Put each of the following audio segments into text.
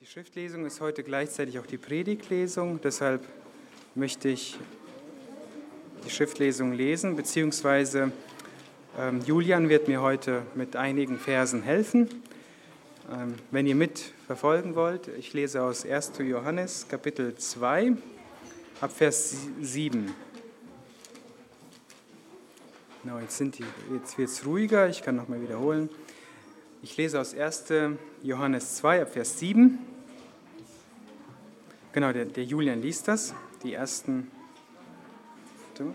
Die Schriftlesung ist heute gleichzeitig auch die Predigtlesung, deshalb möchte ich die Schriftlesung lesen, beziehungsweise ähm, Julian wird mir heute mit einigen Versen helfen. Ähm, wenn ihr mitverfolgen wollt, ich lese aus 1. Johannes Kapitel 2 ab Vers 7. Genau, jetzt, jetzt wird es ruhiger, ich kann nochmal wiederholen. Ich lese aus 1. Johannes 2 ab Vers 7. Genau, der, der Julian liest das, die ersten. Du?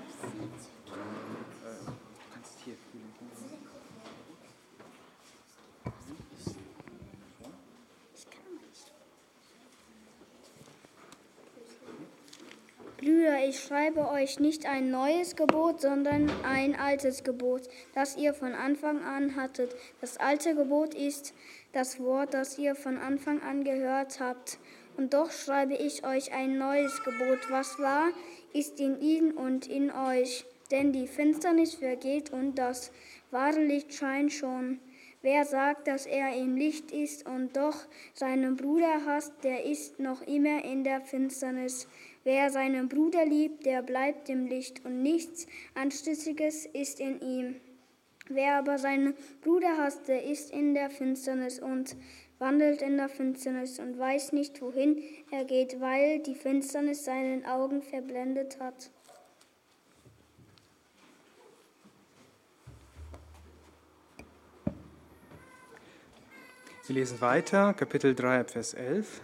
Brüder, ich schreibe euch nicht ein neues Gebot, sondern ein altes Gebot, das ihr von Anfang an hattet. Das alte Gebot ist das Wort, das ihr von Anfang an gehört habt. Und doch schreibe ich euch ein neues Gebot. Was war, ist in ihnen und in euch. Denn die Finsternis vergeht und das wahre Licht scheint schon. Wer sagt, dass er im Licht ist und doch seinen Bruder hasst, der ist noch immer in der Finsternis. Wer seinen Bruder liebt, der bleibt im Licht und nichts Anstößiges ist in ihm. Wer aber seinen Bruder hasst, der ist in der Finsternis und wandelt in der Finsternis und weiß nicht, wohin er geht, weil die Finsternis seinen Augen verblendet hat. Wir lesen weiter, Kapitel 3, Vers 11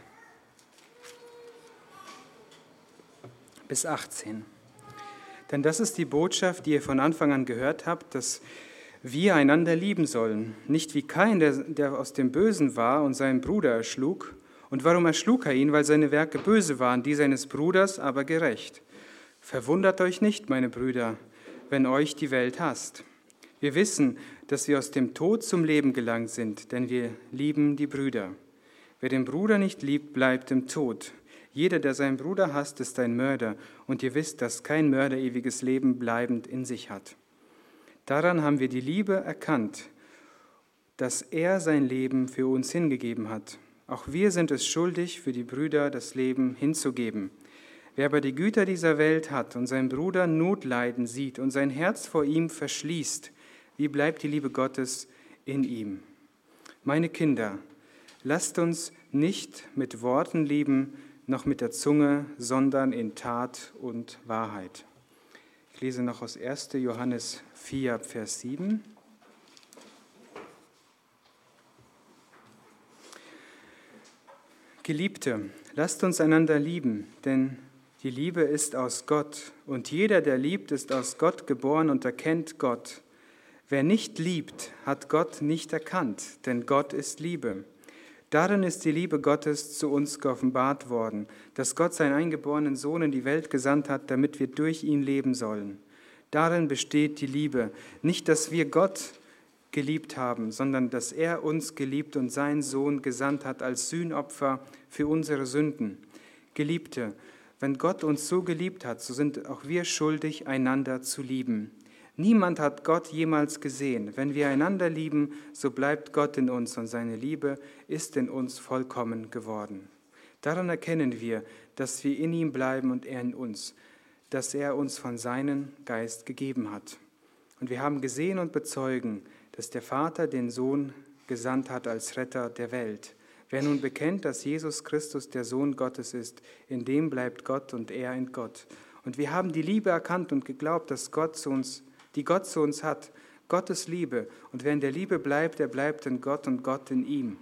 bis 18. Denn das ist die Botschaft, die ihr von Anfang an gehört habt, dass wir einander lieben sollen. Nicht wie Kain, der, der aus dem Bösen war und seinen Bruder erschlug. Und warum erschlug er ihn? Weil seine Werke böse waren, die seines Bruders aber gerecht. Verwundert euch nicht, meine Brüder, wenn euch die Welt hasst. Wir wissen, dass wir aus dem Tod zum Leben gelangt sind, denn wir lieben die Brüder. Wer den Bruder nicht liebt, bleibt im Tod. Jeder, der seinen Bruder hasst, ist ein Mörder, und ihr wisst, dass kein Mörder ewiges Leben bleibend in sich hat. Daran haben wir die Liebe erkannt, dass er sein Leben für uns hingegeben hat. Auch wir sind es schuldig, für die Brüder das Leben hinzugeben. Wer aber die Güter dieser Welt hat und seinen Bruder Notleiden sieht und sein Herz vor ihm verschließt, wie bleibt die Liebe Gottes in ihm? Meine Kinder, lasst uns nicht mit Worten lieben, noch mit der Zunge, sondern in Tat und Wahrheit. Ich lese noch aus 1. Johannes 4, Vers 7. Geliebte, lasst uns einander lieben, denn die Liebe ist aus Gott und jeder, der liebt, ist aus Gott geboren und erkennt Gott. Wer nicht liebt, hat Gott nicht erkannt, denn Gott ist Liebe. Darin ist die Liebe Gottes zu uns geoffenbart worden, dass Gott seinen eingeborenen Sohn in die Welt gesandt hat, damit wir durch ihn leben sollen. Darin besteht die Liebe. Nicht, dass wir Gott geliebt haben, sondern dass er uns geliebt und seinen Sohn gesandt hat als Sühnopfer für unsere Sünden. Geliebte, wenn Gott uns so geliebt hat, so sind auch wir schuldig, einander zu lieben. Niemand hat Gott jemals gesehen. Wenn wir einander lieben, so bleibt Gott in uns und seine Liebe ist in uns vollkommen geworden. Daran erkennen wir, dass wir in ihm bleiben und er in uns das er uns von seinem Geist gegeben hat. Und wir haben gesehen und bezeugen, dass der Vater den Sohn gesandt hat als Retter der Welt. Wer nun bekennt, dass Jesus Christus der Sohn Gottes ist, in dem bleibt Gott und er in Gott. Und wir haben die Liebe erkannt und geglaubt, dass Gott zu uns, die Gott zu uns hat, Gottes Liebe. Und wer in der Liebe bleibt, der bleibt in Gott und Gott in ihm.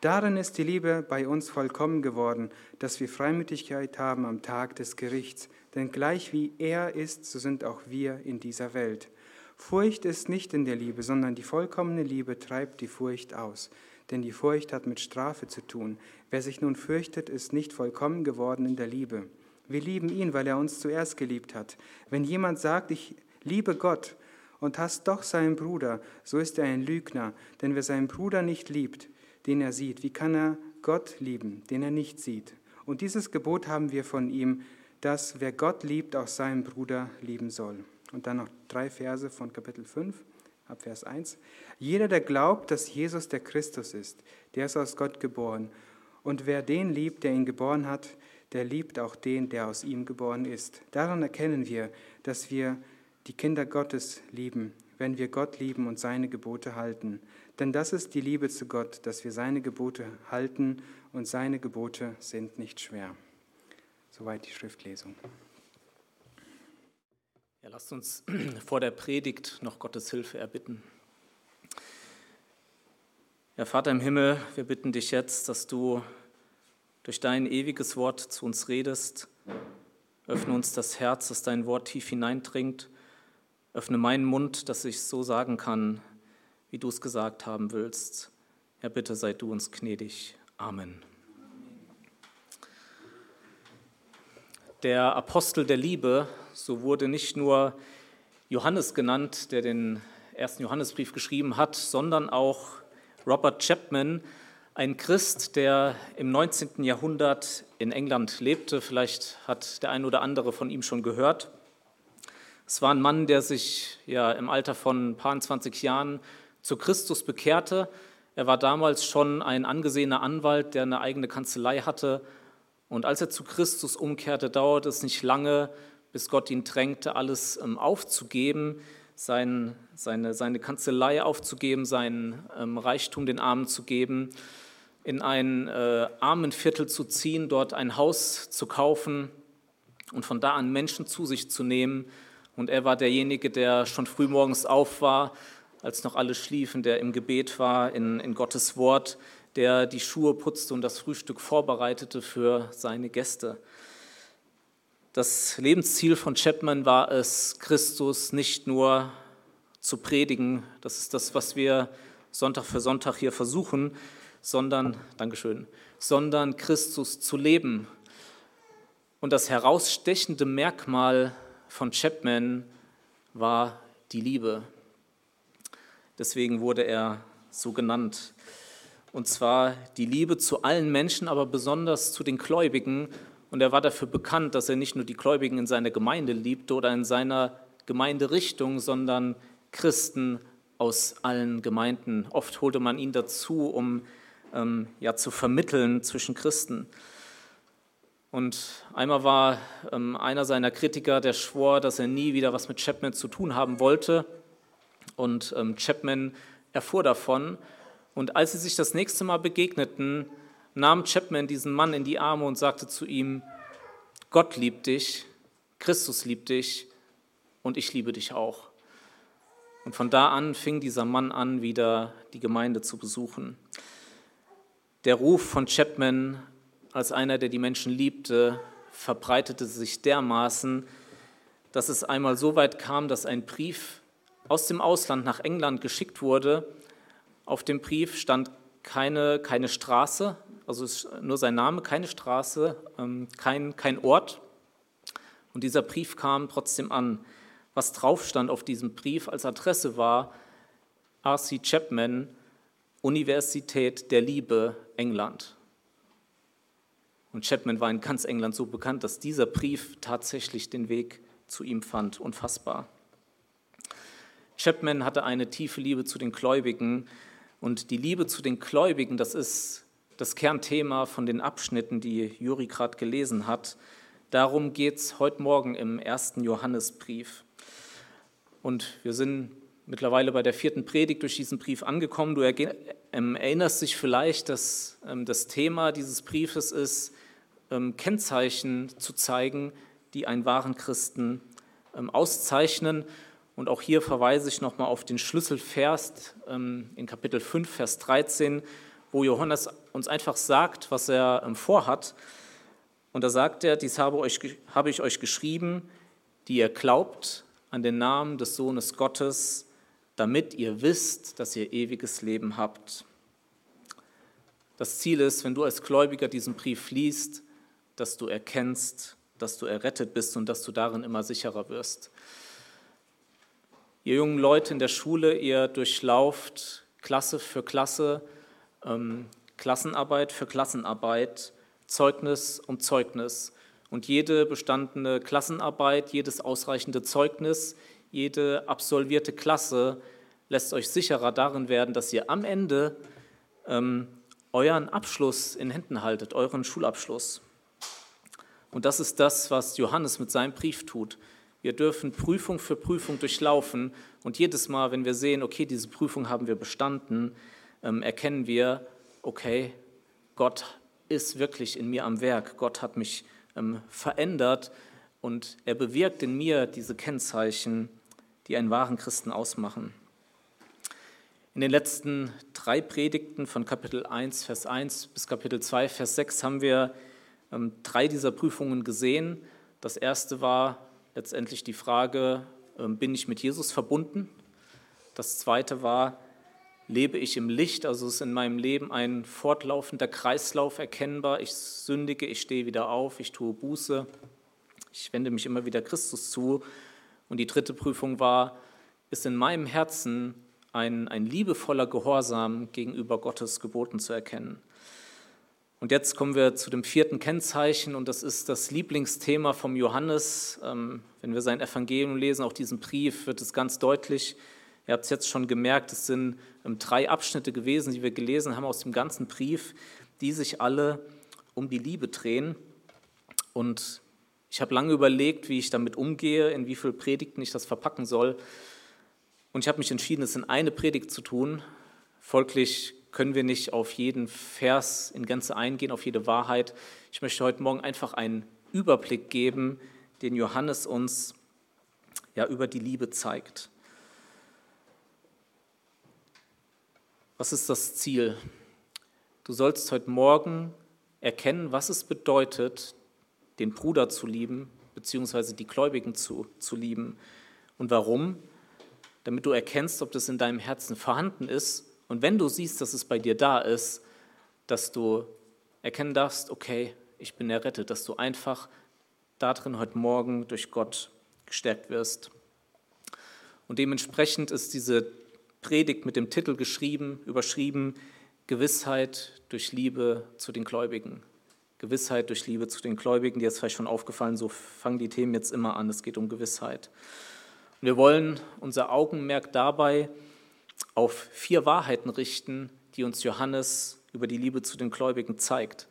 Darin ist die Liebe bei uns vollkommen geworden, dass wir Freimütigkeit haben am Tag des Gerichts. Denn gleich wie er ist, so sind auch wir in dieser Welt. Furcht ist nicht in der Liebe, sondern die vollkommene Liebe treibt die Furcht aus. Denn die Furcht hat mit Strafe zu tun. Wer sich nun fürchtet, ist nicht vollkommen geworden in der Liebe. Wir lieben ihn, weil er uns zuerst geliebt hat. Wenn jemand sagt, ich liebe Gott und hasst doch seinen Bruder, so ist er ein Lügner. Denn wer seinen Bruder nicht liebt, den er sieht. Wie kann er Gott lieben, den er nicht sieht? Und dieses Gebot haben wir von ihm, dass wer Gott liebt, auch seinen Bruder lieben soll. Und dann noch drei Verse von Kapitel 5, ab Vers 1. Jeder, der glaubt, dass Jesus der Christus ist, der ist aus Gott geboren. Und wer den liebt, der ihn geboren hat, der liebt auch den, der aus ihm geboren ist. Daran erkennen wir, dass wir die Kinder Gottes lieben, wenn wir Gott lieben und seine Gebote halten. Denn das ist die Liebe zu Gott, dass wir seine Gebote halten und seine Gebote sind nicht schwer. Soweit die Schriftlesung. Ja, lasst uns vor der Predigt noch Gottes Hilfe erbitten. Ja, Vater im Himmel, wir bitten dich jetzt, dass du durch dein ewiges Wort zu uns redest. Öffne uns das Herz, dass dein Wort tief hineindringt. Öffne meinen Mund, dass ich so sagen kann, wie du es gesagt haben willst. Herr, bitte sei du uns gnädig. Amen. Der Apostel der Liebe, so wurde nicht nur Johannes genannt, der den ersten Johannesbrief geschrieben hat, sondern auch Robert Chapman, ein Christ, der im 19. Jahrhundert in England lebte. Vielleicht hat der ein oder andere von ihm schon gehört. Es war ein Mann, der sich ja im Alter von ein paar 20 Jahren zu Christus bekehrte. Er war damals schon ein angesehener Anwalt, der eine eigene Kanzlei hatte. Und als er zu Christus umkehrte, dauerte es nicht lange, bis Gott ihn drängte, alles ähm, aufzugeben, sein, seine, seine Kanzlei aufzugeben, seinen ähm, Reichtum den Armen zu geben, in ein äh, Armenviertel zu ziehen, dort ein Haus zu kaufen und von da an Menschen zu sich zu nehmen. Und er war derjenige, der schon früh morgens auf war, als noch alle schliefen, der im Gebet war, in, in Gottes Wort, der die Schuhe putzte und das Frühstück vorbereitete für seine Gäste. Das Lebensziel von Chapman war es, Christus nicht nur zu predigen, das ist das, was wir Sonntag für Sonntag hier versuchen, sondern, Dankeschön, sondern Christus zu leben. Und das herausstechende Merkmal von Chapman war die Liebe. Deswegen wurde er so genannt. Und zwar die Liebe zu allen Menschen, aber besonders zu den Gläubigen. Und er war dafür bekannt, dass er nicht nur die Gläubigen in seiner Gemeinde liebte oder in seiner Gemeinderichtung, sondern Christen aus allen Gemeinden. Oft holte man ihn dazu, um ähm, ja, zu vermitteln zwischen Christen. Und einmal war ähm, einer seiner Kritiker, der schwor, dass er nie wieder was mit Chapman zu tun haben wollte. Und ähm, Chapman erfuhr davon. Und als sie sich das nächste Mal begegneten, nahm Chapman diesen Mann in die Arme und sagte zu ihm, Gott liebt dich, Christus liebt dich und ich liebe dich auch. Und von da an fing dieser Mann an, wieder die Gemeinde zu besuchen. Der Ruf von Chapman als einer, der die Menschen liebte, verbreitete sich dermaßen, dass es einmal so weit kam, dass ein Brief aus dem Ausland nach England geschickt wurde. Auf dem Brief stand keine, keine Straße, also nur sein Name, keine Straße, ähm, kein, kein Ort. Und dieser Brief kam trotzdem an. Was drauf stand auf diesem Brief als Adresse war R.C. Chapman, Universität der Liebe, England. Und Chapman war in ganz England so bekannt, dass dieser Brief tatsächlich den Weg zu ihm fand. Unfassbar. Chapman hatte eine tiefe Liebe zu den Gläubigen und die Liebe zu den Gläubigen, das ist das Kernthema von den Abschnitten, die Juri gerade gelesen hat. Darum geht es heute Morgen im ersten Johannesbrief. Und wir sind mittlerweile bei der vierten Predigt durch diesen Brief angekommen. Du ähm, erinnerst dich vielleicht, dass ähm, das Thema dieses Briefes ist, ähm, Kennzeichen zu zeigen, die einen wahren Christen auszeichnen. Und auch hier verweise ich nochmal auf den Schlüsselvers in Kapitel 5, Vers 13, wo Johannes uns einfach sagt, was er vorhat. Und da sagt er, dies habe, euch, habe ich euch geschrieben, die ihr glaubt an den Namen des Sohnes Gottes, damit ihr wisst, dass ihr ewiges Leben habt. Das Ziel ist, wenn du als Gläubiger diesen Brief liest, dass du erkennst, dass du errettet bist und dass du darin immer sicherer wirst. Ihr jungen Leute in der Schule, ihr durchlauft Klasse für Klasse, ähm, Klassenarbeit für Klassenarbeit, Zeugnis um Zeugnis. Und jede bestandene Klassenarbeit, jedes ausreichende Zeugnis, jede absolvierte Klasse lässt euch sicherer darin werden, dass ihr am Ende ähm, euren Abschluss in Händen haltet, euren Schulabschluss. Und das ist das, was Johannes mit seinem Brief tut. Wir dürfen Prüfung für Prüfung durchlaufen und jedes Mal, wenn wir sehen, okay, diese Prüfung haben wir bestanden, ähm, erkennen wir, okay, Gott ist wirklich in mir am Werk. Gott hat mich ähm, verändert und er bewirkt in mir diese Kennzeichen, die einen wahren Christen ausmachen. In den letzten drei Predigten von Kapitel 1, Vers 1 bis Kapitel 2, Vers 6 haben wir ähm, drei dieser Prüfungen gesehen. Das erste war letztendlich die Frage, ähm, bin ich mit Jesus verbunden? Das zweite war, lebe ich im Licht, also ist in meinem Leben ein fortlaufender Kreislauf erkennbar. Ich sündige, ich stehe wieder auf, ich tue Buße, ich wende mich immer wieder Christus zu. Und die dritte Prüfung war, ist in meinem Herzen ein, ein liebevoller Gehorsam gegenüber Gottes Geboten zu erkennen. Und jetzt kommen wir zu dem vierten Kennzeichen und das ist das Lieblingsthema vom Johannes. Ähm, wenn wir sein Evangelium lesen, auch diesen Brief, wird es ganz deutlich. Ihr habt es jetzt schon gemerkt, es sind ähm, drei Abschnitte gewesen, die wir gelesen haben aus dem ganzen Brief, die sich alle um die Liebe drehen. Und ich habe lange überlegt, wie ich damit umgehe, in wie viele Predigten ich das verpacken soll. Und ich habe mich entschieden, es in eine Predigt zu tun. Folglich können wir nicht auf jeden Vers in Gänze eingehen, auf jede Wahrheit. Ich möchte heute Morgen einfach einen Überblick geben, den Johannes uns ja über die Liebe zeigt. Was ist das Ziel? Du sollst heute Morgen erkennen, was es bedeutet, den Bruder zu lieben, beziehungsweise die Gläubigen zu, zu lieben. Und warum? damit du erkennst, ob das in deinem Herzen vorhanden ist. Und wenn du siehst, dass es bei dir da ist, dass du erkennen darfst, okay, ich bin errettet, dass du einfach darin heute Morgen durch Gott gestärkt wirst. Und dementsprechend ist diese Predigt mit dem Titel geschrieben, überschrieben, Gewissheit durch Liebe zu den Gläubigen. Gewissheit durch Liebe zu den Gläubigen, dir ist vielleicht schon aufgefallen, so fangen die Themen jetzt immer an, es geht um Gewissheit. Wir wollen unser Augenmerk dabei auf vier Wahrheiten richten, die uns Johannes über die Liebe zu den Gläubigen zeigt.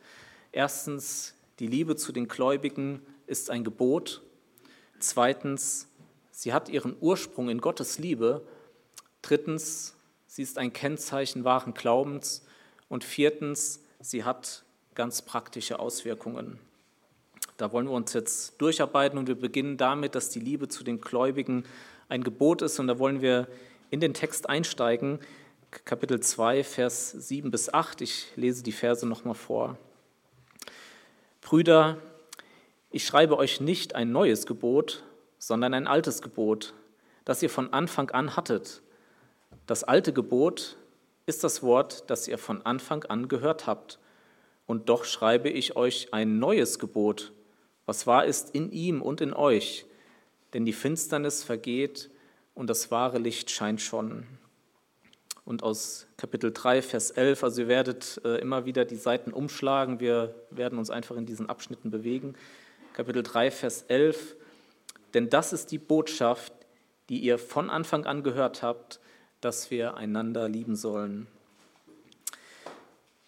Erstens, die Liebe zu den Gläubigen ist ein Gebot. Zweitens, sie hat ihren Ursprung in Gottes Liebe. Drittens, sie ist ein Kennzeichen wahren Glaubens. Und viertens, sie hat ganz praktische Auswirkungen. Da wollen wir uns jetzt durcharbeiten und wir beginnen damit, dass die Liebe zu den Gläubigen ein Gebot ist. Und da wollen wir in den Text einsteigen, Kapitel 2, Vers 7 bis 8. Ich lese die Verse nochmal vor. Brüder, ich schreibe euch nicht ein neues Gebot, sondern ein altes Gebot, das ihr von Anfang an hattet. Das alte Gebot ist das Wort, das ihr von Anfang an gehört habt. Und doch schreibe ich euch ein neues Gebot, was wahr ist in ihm und in euch, denn die Finsternis vergeht und das wahre Licht scheint schon. Und aus Kapitel 3, Vers 11, also ihr werdet äh, immer wieder die Seiten umschlagen, wir werden uns einfach in diesen Abschnitten bewegen. Kapitel 3, Vers 11, denn das ist die Botschaft, die ihr von Anfang an gehört habt, dass wir einander lieben sollen.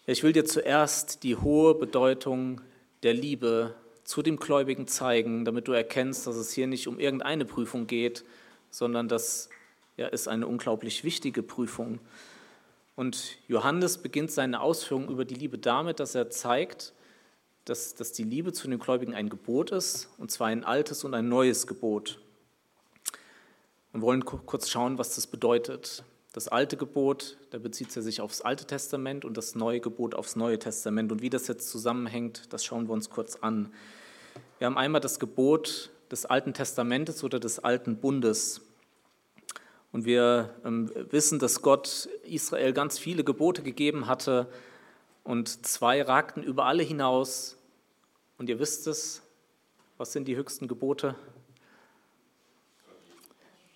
Ich will dir zuerst die hohe Bedeutung der Liebe zu dem Gläubigen zeigen, damit du erkennst, dass es hier nicht um irgendeine Prüfung geht, sondern dass ja, es eine unglaublich wichtige Prüfung. Und Johannes beginnt seine Ausführungen über die Liebe damit, dass er zeigt, dass, dass die Liebe zu den Gläubigen ein Gebot ist, und zwar ein altes und ein neues Gebot. Wir wollen kurz schauen, was das bedeutet. Das alte Gebot, da bezieht er sich aufs Alte Testament und das neue Gebot aufs Neue Testament. Und wie das jetzt zusammenhängt, das schauen wir uns kurz an. Wir haben einmal das Gebot des Alten Testamentes oder des Alten Bundes. Und wir ähm, wissen, dass Gott Israel ganz viele Gebote gegeben hatte und zwei ragten über alle hinaus. Und ihr wisst es, was sind die höchsten Gebote?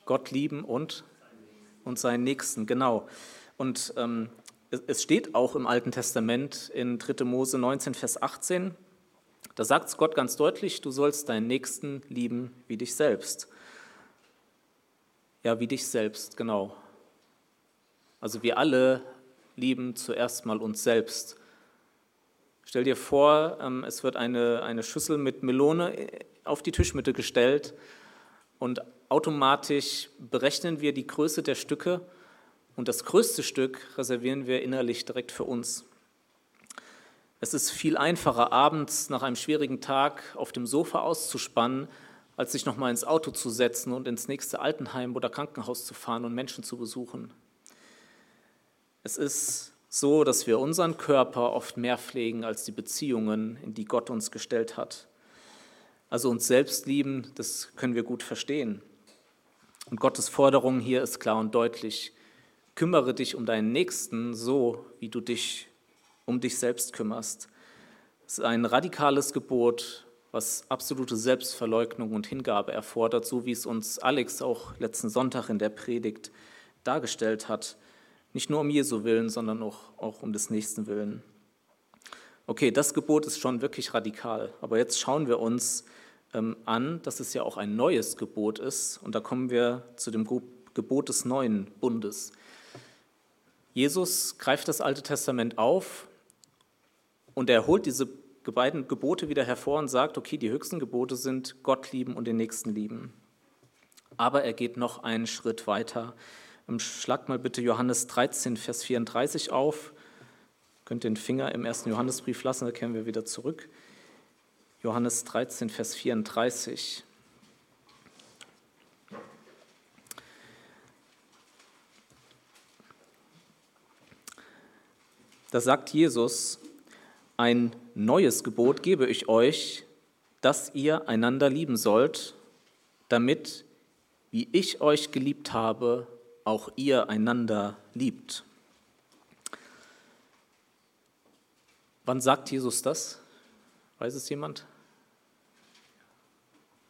Gott lieben und, und seinen Nächsten, genau. Und ähm, es steht auch im Alten Testament in 3. Mose 19, Vers 18, da sagt Gott ganz deutlich, du sollst deinen Nächsten lieben wie dich selbst. Ja, wie dich selbst, genau. Also wir alle lieben zuerst mal uns selbst. Stell dir vor, ähm, es wird eine, eine Schüssel mit Melone äh, auf die Tischmitte gestellt und automatisch berechnen wir die Größe der Stücke und das größte Stück reservieren wir innerlich direkt für uns. Es ist viel einfacher, abends nach einem schwierigen Tag auf dem Sofa auszuspannen, als sich nochmal ins Auto zu setzen und ins nächste Altenheim oder Krankenhaus zu fahren und Menschen zu besuchen. Es ist so, dass wir unseren Körper oft mehr pflegen als die Beziehungen, in die Gott uns gestellt hat. Also uns selbst lieben, das können wir gut verstehen. Und Gottes Forderung hier ist klar und deutlich. Kümmere dich um deinen Nächsten so, wie du dich um dich selbst kümmerst. Es ist ein radikales Gebot, was absolute Selbstverleugnung und Hingabe erfordert, so wie es uns Alex auch letzten Sonntag in der Predigt dargestellt hat. Nicht nur um Jesu Willen, sondern auch, auch um des Nächsten Willen. Okay, das Gebot ist schon wirklich radikal, aber jetzt schauen wir uns ähm, an, dass es ja auch ein neues Gebot ist und da kommen wir zu dem Gebot des neuen Bundes. Jesus greift das Alte Testament auf und er holt diese beiden Gebote wieder hervor und sagt, okay, die höchsten Gebote sind Gott lieben und den Nächsten lieben. Aber er geht noch einen Schritt weiter. Ähm, Schlag mal bitte Johannes 13, Vers 34 auf. Ihr könnt den Finger im ersten Johannesbrief lassen, da kehren wir wieder zurück. Johannes 13, Vers 34. Da sagt Jesus, ein neues Gebot gebe ich euch, dass ihr einander lieben sollt, damit, wie ich euch geliebt habe, auch ihr einander liebt. Wann sagt Jesus das? Weiß es jemand?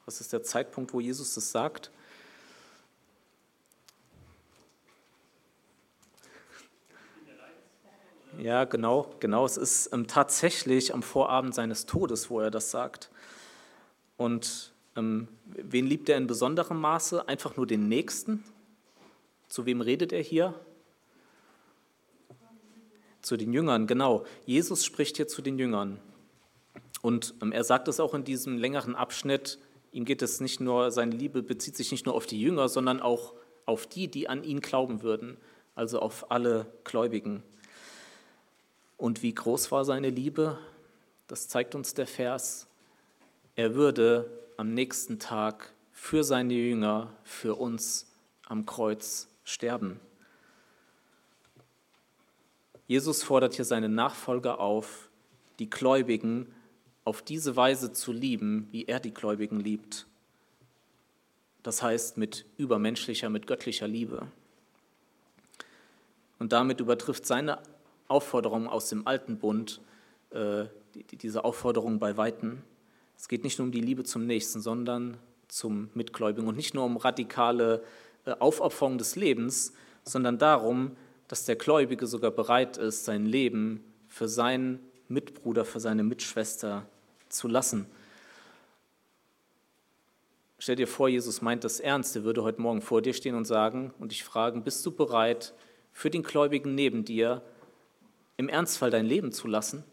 Was ist der Zeitpunkt, wo Jesus das sagt? Ja, genau, genau. Es ist ähm, tatsächlich am Vorabend seines Todes, wo er das sagt. Und ähm, wen liebt er in besonderem Maße? Einfach nur den Nächsten? Zu wem redet er hier? Zu den Jüngern, genau. Jesus spricht hier zu den Jüngern. Und ähm, er sagt es auch in diesem längeren Abschnitt, ihm geht es nicht nur, seine Liebe bezieht sich nicht nur auf die Jünger, sondern auch auf die, die an ihn glauben würden, also auf alle Gläubigen. Und wie groß war seine Liebe? Das zeigt uns der Vers. Er würde am nächsten Tag für seine Jünger, für uns am Kreuz sterben. Jesus fordert hier seine Nachfolger auf, die Gläubigen auf diese Weise zu lieben, wie er die Gläubigen liebt. Das heißt mit übermenschlicher, mit göttlicher Liebe. Und damit übertrifft seine Aufforderung aus dem alten Bund, äh, diese Aufforderung bei Weitem. Es geht nicht nur um die Liebe zum Nächsten, sondern zum Mitgläubigen und nicht nur um radikale äh, Aufopferung des Lebens, sondern darum, dass der Gläubige sogar bereit ist, sein Leben für seinen Mitbruder, für seine Mitschwester zu lassen. Stell dir vor, Jesus meint das ernst. Er würde heute Morgen vor dir stehen und sagen und dich fragen, bist du bereit, für den Gläubigen neben dir im Ernstfall dein Leben zu lassen?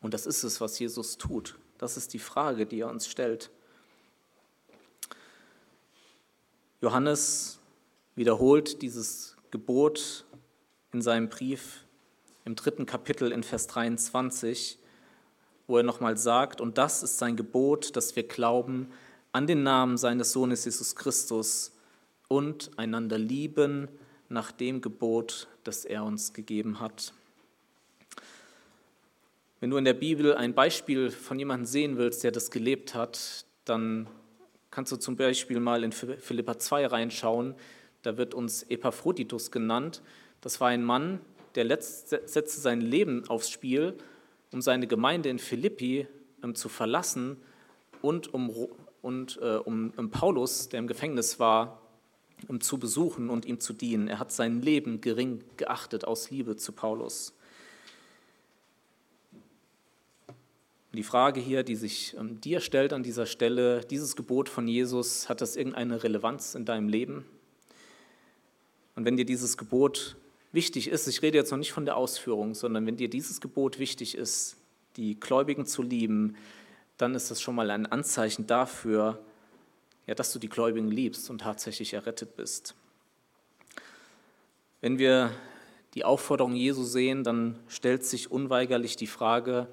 Und das ist es, was Jesus tut. Das ist die Frage, die er uns stellt. Johannes wiederholt dieses Gebot in seinem Brief im dritten Kapitel in Vers 23, wo er nochmal sagt, und das ist sein Gebot, dass wir glauben an den Namen seines Sohnes Jesus Christus und einander lieben nach dem Gebot, das er uns gegeben hat. Wenn du in der Bibel ein Beispiel von jemandem sehen willst, der das gelebt hat, dann kannst du zum Beispiel mal in Philippa 2 reinschauen. Da wird uns Epaphroditus genannt. Das war ein Mann, der setzte sein Leben aufs Spiel, um seine Gemeinde in Philippi ähm, zu verlassen und um, und, äh, um, um Paulus, der im Gefängnis war, zu besuchen und ihm zu dienen. Er hat sein Leben gering geachtet aus Liebe zu Paulus. die Frage hier, die sich ähm, dir stellt an dieser Stelle, dieses Gebot von Jesus, hat das irgendeine Relevanz in deinem Leben? Und wenn dir dieses Gebot wichtig ist, ich rede jetzt noch nicht von der Ausführung, sondern wenn dir dieses Gebot wichtig ist, die Gläubigen zu lieben, dann ist das schon mal ein Anzeichen dafür, ja, dass du die Gläubigen liebst und tatsächlich errettet bist. Wenn wir die Aufforderung Jesu sehen, dann stellt sich unweigerlich die Frage,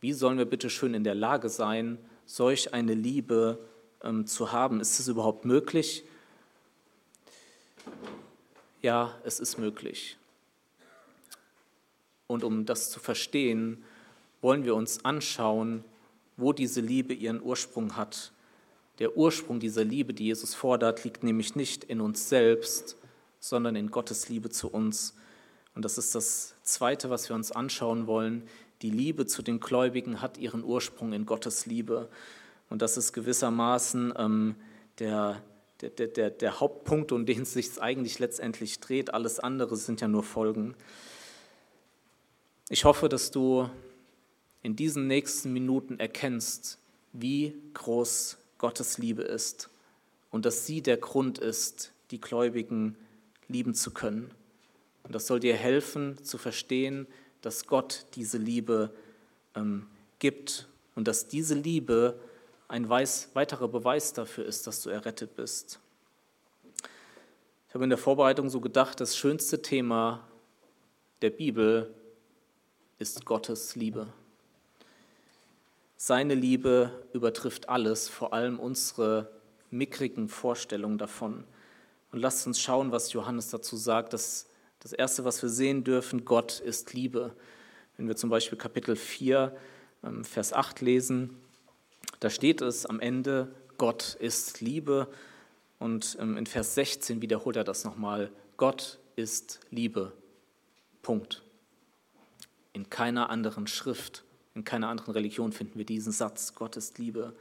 wie sollen wir bitte schön in der Lage sein, solch eine Liebe ähm, zu haben? Ist es überhaupt möglich? Ja, es ist möglich. Und um das zu verstehen, wollen wir uns anschauen, wo diese Liebe ihren Ursprung hat. Der Ursprung dieser Liebe, die Jesus fordert, liegt nämlich nicht in uns selbst, sondern in Gottes Liebe zu uns. Und das ist das Zweite, was wir uns anschauen wollen. Die Liebe zu den Gläubigen hat ihren Ursprung in Gottes Liebe. Und das ist gewissermaßen ähm, der, der, der, der Hauptpunkt, um den es sich eigentlich letztendlich dreht. Alles andere sind ja nur Folgen. Ich hoffe, dass du in diesen nächsten Minuten erkennst, wie groß Gottes Liebe ist und dass sie der Grund ist, die Gläubigen lieben zu können. Und das soll dir helfen zu verstehen, dass Gott diese Liebe ähm, gibt und dass diese Liebe ein weiß, weiterer Beweis dafür ist, dass du errettet bist. Ich habe in der Vorbereitung so gedacht, das schönste Thema der Bibel ist Gottes Liebe. Seine Liebe übertrifft alles, vor allem unsere mickrigen Vorstellungen davon. Und lasst uns schauen, was Johannes dazu sagt. Das, das Erste, was wir sehen dürfen, Gott ist Liebe. Wenn wir zum Beispiel Kapitel 4, ähm, Vers 8 lesen, da steht es am Ende, Gott ist Liebe. Und ähm, in Vers 16 wiederholt er das nochmal, Gott ist Liebe. Punkt. In keiner anderen Schrift in keiner anderen Religion finden wir diesen Satz, Gott ist Liebe.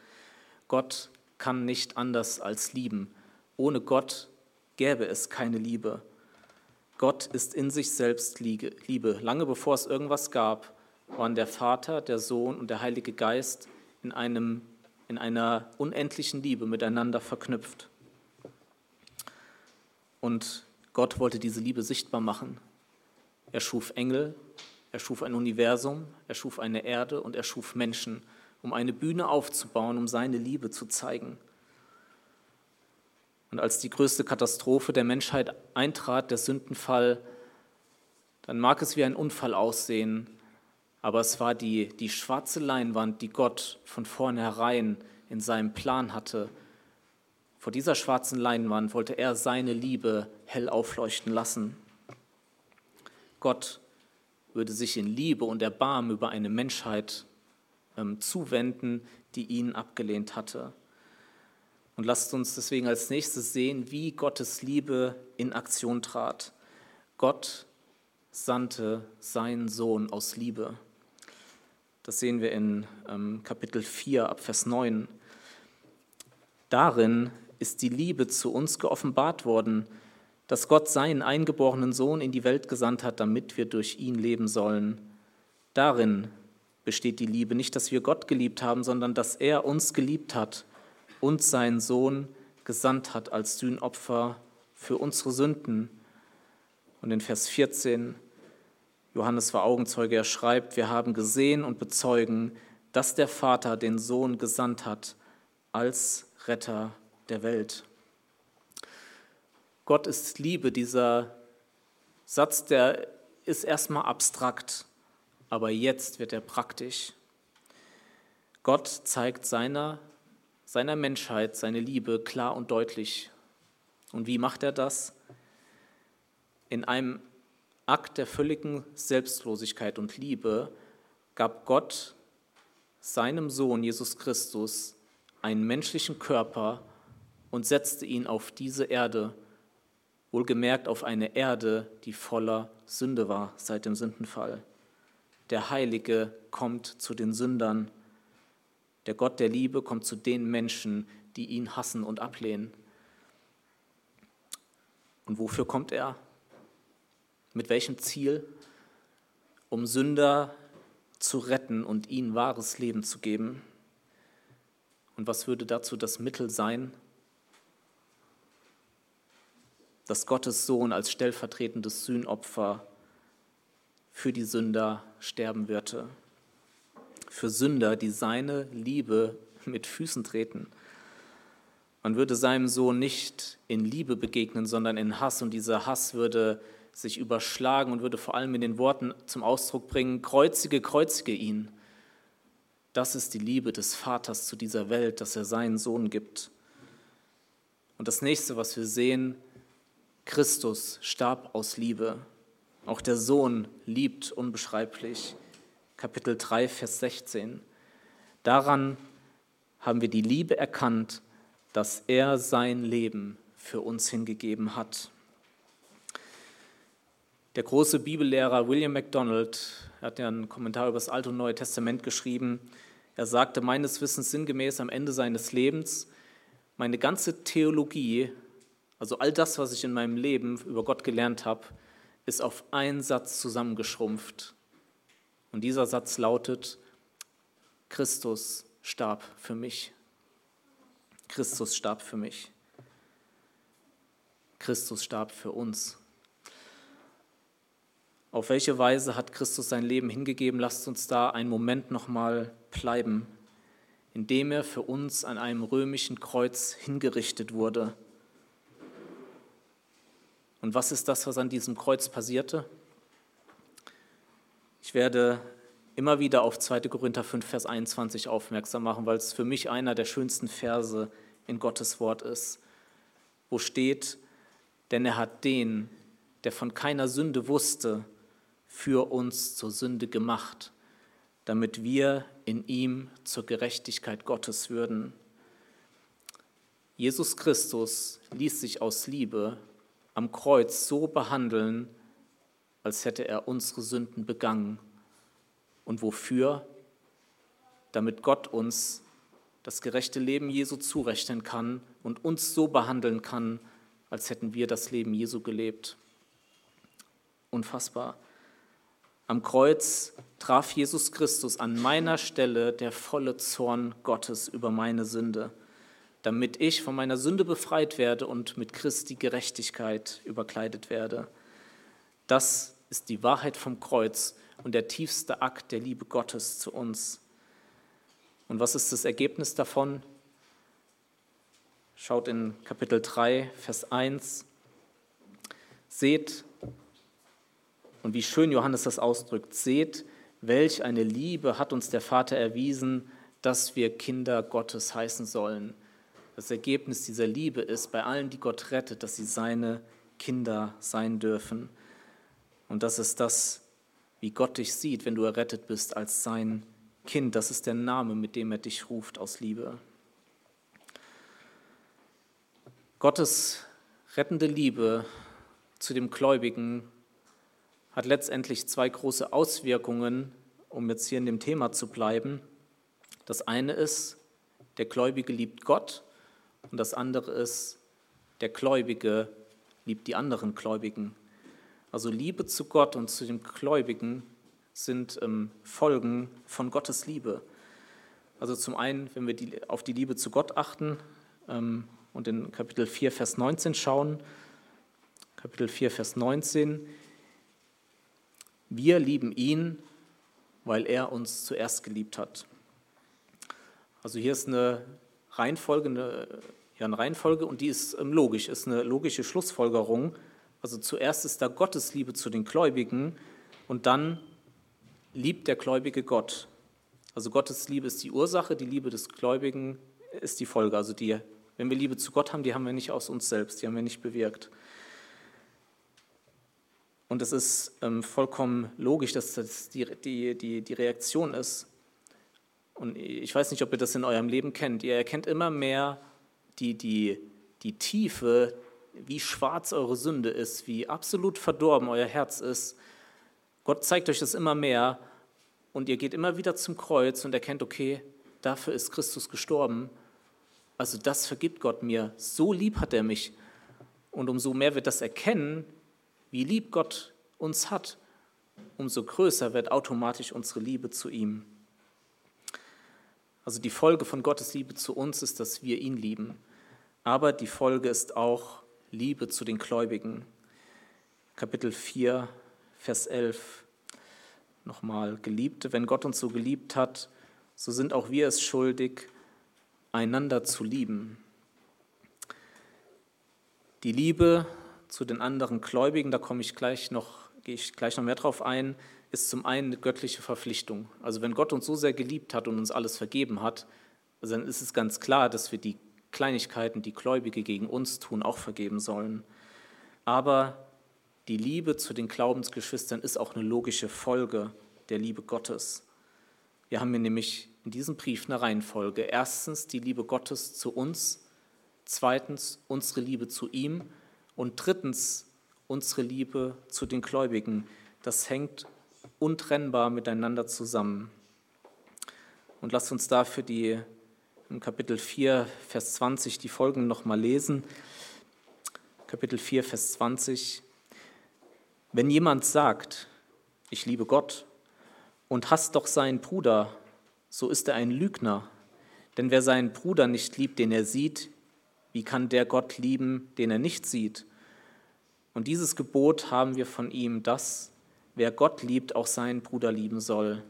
Gott kann nicht anders als lieben. Ohne Gott gäbe es keine Liebe. Gott ist in sich selbst Liebe. Lange bevor es irgendwas gab, waren der Vater, der Sohn und der Heilige Geist in, einem, in einer unendlichen Liebe miteinander verknüpft. Und Gott wollte diese Liebe sichtbar machen. Er schuf Engel, er schuf ein Universum, er schuf eine Erde und er schuf Menschen, um eine Bühne aufzubauen, um seine Liebe zu zeigen. Und als die größte Katastrophe der Menschheit eintrat, der Sündenfall, dann mag es wie ein Unfall aussehen, aber es war die, die schwarze Leinwand, die Gott von vornherein in seinem Plan hatte. Vor dieser schwarzen Leinwand wollte er seine Liebe hell aufleuchten lassen. Gott würde sich in Liebe und Erbarmen über eine Menschheit ähm, zuwenden, die ihn abgelehnt hatte. Und lasst uns deswegen als nächstes sehen, wie Gottes Liebe in Aktion trat. Gott sandte seinen Sohn aus Liebe. Das sehen wir in ähm, Kapitel 4 ab Vers 9. Darin ist die Liebe zu uns geoffenbart worden, dass Gott seinen eingeborenen Sohn in die Welt gesandt hat, damit wir durch ihn leben sollen. Darin besteht die Liebe, nicht, dass wir Gott geliebt haben, sondern dass er uns geliebt hat und seinen Sohn gesandt hat als Sühnopfer für unsere Sünden. Und in Vers 14, Johannes war Augenzeuge, er schreibt, wir haben gesehen und bezeugen, dass der Vater den Sohn gesandt hat als Retter der Welt. Gott ist Liebe, dieser Satz, der ist erstmal abstrakt, aber jetzt wird er praktisch. Gott zeigt seiner, seiner Menschheit seine Liebe klar und deutlich. Und wie macht er das? In einem Akt der völligen Selbstlosigkeit und Liebe gab Gott seinem Sohn Jesus Christus einen menschlichen Körper und setzte ihn auf diese Erde wohlgemerkt auf eine Erde, die voller Sünde war seit dem Sündenfall. Der Heilige kommt zu den Sündern. Der Gott der Liebe kommt zu den Menschen, die ihn hassen und ablehnen. Und wofür kommt er? Mit welchem Ziel? Um Sünder zu retten und ihnen wahres Leben zu geben. Und was würde dazu das Mittel sein? Dass Gottes Sohn als stellvertretendes Sühnopfer für die Sünder sterben würde. Für Sünder, die seine Liebe mit Füßen treten. Man würde seinem Sohn nicht in Liebe begegnen, sondern in Hass. Und dieser Hass würde sich überschlagen und würde vor allem in den Worten zum Ausdruck bringen, kreuzige, kreuzige ihn. Das ist die Liebe des Vaters zu dieser Welt, dass er seinen Sohn gibt. Und das nächste, was wir sehen, Christus starb aus Liebe. Auch der Sohn liebt unbeschreiblich. Kapitel 3, Vers 16. Daran haben wir die Liebe erkannt, dass er sein Leben für uns hingegeben hat. Der große Bibellehrer William MacDonald hat ja einen Kommentar über das Alte und Neue Testament geschrieben. Er sagte meines Wissens sinngemäß am Ende seines Lebens, meine ganze Theologie, also all das, was ich in meinem Leben über Gott gelernt habe, ist auf einen Satz zusammengeschrumpft. Und dieser Satz lautet, Christus starb für mich. Christus starb für mich. Christus starb für uns. Auf welche Weise hat Christus sein Leben hingegeben? Lasst uns da einen Moment nochmal bleiben, indem er für uns an einem römischen Kreuz hingerichtet wurde. Und was ist das, was an diesem Kreuz passierte? Ich werde immer wieder auf 2. Korinther 5, Vers 21 aufmerksam machen, weil es für mich einer der schönsten Verse in Gottes Wort ist, wo steht, denn er hat den, der von keiner Sünde wusste, für uns zur Sünde gemacht, damit wir in ihm zur Gerechtigkeit Gottes würden. Jesus Christus ließ sich aus Liebe am Kreuz so behandeln, als hätte er unsere Sünden begangen. Und wofür? Damit Gott uns das gerechte Leben Jesu zurechnen kann und uns so behandeln kann, als hätten wir das Leben Jesu gelebt. Unfassbar. Am Kreuz traf Jesus Christus an meiner Stelle der volle Zorn Gottes über meine Sünde damit ich von meiner Sünde befreit werde und mit Christi Gerechtigkeit überkleidet werde. Das ist die Wahrheit vom Kreuz und der tiefste Akt der Liebe Gottes zu uns. Und was ist das Ergebnis davon? Schaut in Kapitel 3, Vers 1. Seht, und wie schön Johannes das ausdrückt, seht, welch eine Liebe hat uns der Vater erwiesen, dass wir Kinder Gottes heißen sollen. Das Ergebnis dieser Liebe ist bei allen, die Gott rettet, dass sie seine Kinder sein dürfen. Und das ist das, wie Gott dich sieht, wenn du errettet bist als sein Kind. Das ist der Name, mit dem er dich ruft aus Liebe. Gottes rettende Liebe zu dem Gläubigen hat letztendlich zwei große Auswirkungen, um jetzt hier in dem Thema zu bleiben. Das eine ist, der Gläubige liebt Gott und das andere ist, der Gläubige liebt die anderen Gläubigen. Also Liebe zu Gott und zu dem Gläubigen sind ähm, Folgen von Gottes Liebe. Also zum einen, wenn wir die, auf die Liebe zu Gott achten ähm, und in Kapitel 4, Vers 19 schauen, Kapitel 4, Vers 19, wir lieben ihn, weil er uns zuerst geliebt hat. Also hier ist eine Reihenfolge, eine, ja, eine Reihenfolge und die ist ähm, logisch, ist eine logische Schlussfolgerung. Also zuerst ist da Gottes Liebe zu den Gläubigen und dann liebt der Gläubige Gott. Also Gottes Liebe ist die Ursache, die Liebe des Gläubigen ist die Folge. Also die, wenn wir Liebe zu Gott haben, die haben wir nicht aus uns selbst, die haben wir nicht bewirkt. Und es ist ähm, vollkommen logisch, dass das die, die, die, die Reaktion ist, und ich weiß nicht, ob ihr das in eurem Leben kennt, ihr erkennt immer mehr die, die, die Tiefe, wie schwarz eure Sünde ist, wie absolut verdorben euer Herz ist. Gott zeigt euch das immer mehr und ihr geht immer wieder zum Kreuz und erkennt, okay, dafür ist Christus gestorben. Also das vergibt Gott mir. So lieb hat er mich. Und umso mehr wir das erkennen, wie lieb Gott uns hat, umso größer wird automatisch unsere Liebe zu ihm. Also die Folge von Gottes Liebe zu uns ist, dass wir ihn lieben. Aber die Folge ist auch, Liebe zu den Gläubigen. Kapitel 4, Vers 11. Nochmal, Geliebte, wenn Gott uns so geliebt hat, so sind auch wir es schuldig, einander zu lieben. Die Liebe zu den anderen Gläubigen, da komme ich gleich noch, gehe ich gleich noch mehr drauf ein, ist zum einen eine göttliche Verpflichtung. Also wenn Gott uns so sehr geliebt hat und uns alles vergeben hat, dann ist es ganz klar, dass wir die Kleinigkeiten, die Gläubige gegen uns tun, auch vergeben sollen. Aber die Liebe zu den Glaubensgeschwistern ist auch eine logische Folge der Liebe Gottes. Wir haben hier nämlich in diesem Brief eine Reihenfolge. Erstens die Liebe Gottes zu uns, zweitens unsere Liebe zu ihm und drittens unsere Liebe zu den Gläubigen. Das hängt untrennbar miteinander zusammen. Und lasst uns dafür die im Kapitel 4, Vers 20 die Folgen nochmal lesen. Kapitel 4, Vers 20. Wenn jemand sagt, ich liebe Gott und hasst doch seinen Bruder, so ist er ein Lügner. Denn wer seinen Bruder nicht liebt, den er sieht, wie kann der Gott lieben, den er nicht sieht? Und dieses Gebot haben wir von ihm, dass wer Gott liebt, auch seinen Bruder lieben soll.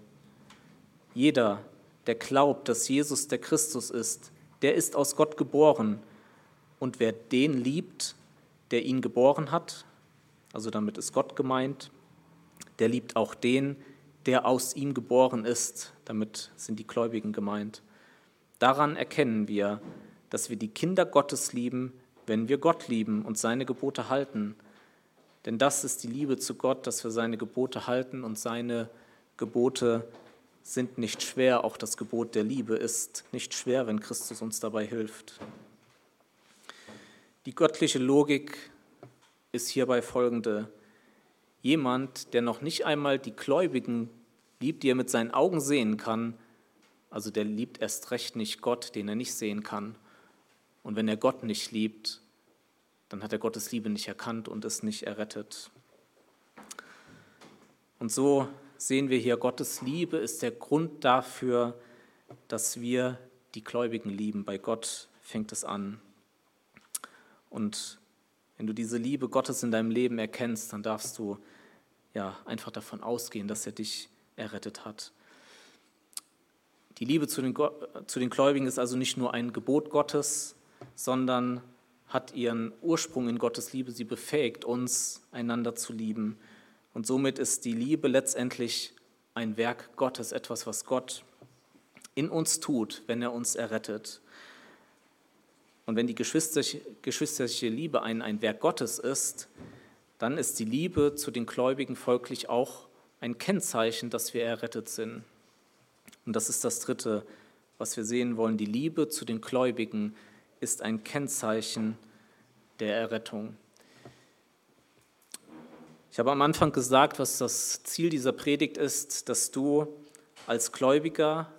Jeder, der glaubt, dass Jesus der Christus ist, der ist aus Gott geboren. Und wer den liebt, der ihn geboren hat, also damit ist Gott gemeint, der liebt auch den, der aus ihm geboren ist, damit sind die Gläubigen gemeint. Daran erkennen wir, dass wir die Kinder Gottes lieben, wenn wir Gott lieben und seine Gebote halten. Denn das ist die Liebe zu Gott, dass wir seine Gebote halten und seine Gebote sind nicht schwer, auch das Gebot der Liebe ist nicht schwer, wenn Christus uns dabei hilft. Die göttliche Logik ist hierbei folgende. Jemand, der noch nicht einmal die Gläubigen liebt, die er mit seinen Augen sehen kann, also der liebt erst recht nicht Gott, den er nicht sehen kann. Und wenn er Gott nicht liebt, dann hat er Gottes Liebe nicht erkannt und ist nicht errettet. Und so sehen wir hier, Gottes Liebe ist der Grund dafür, dass wir die Gläubigen lieben. Bei Gott fängt es an. Und wenn du diese Liebe Gottes in deinem Leben erkennst, dann darfst du ja einfach davon ausgehen, dass er dich errettet hat. Die Liebe zu den, zu den Gläubigen ist also nicht nur ein Gebot Gottes, sondern hat ihren Ursprung in Gottes Liebe. Sie befähigt uns, einander zu lieben. Und somit ist die Liebe letztendlich ein Werk Gottes, etwas, was Gott in uns tut, wenn er uns errettet. Und wenn die geschwisterliche, Liebe ein, ein Werk Gottes ist, dann ist die Liebe zu den Gläubigen folglich auch ein Kennzeichen, dass wir errettet sind. Und das ist das Dritte, was wir sehen wollen. Die Liebe zu den Gläubigen ist ein Kennzeichen der Errettung. Ich habe am Anfang gesagt, was das Ziel dieser Predigt ist, dass du als Gläubiger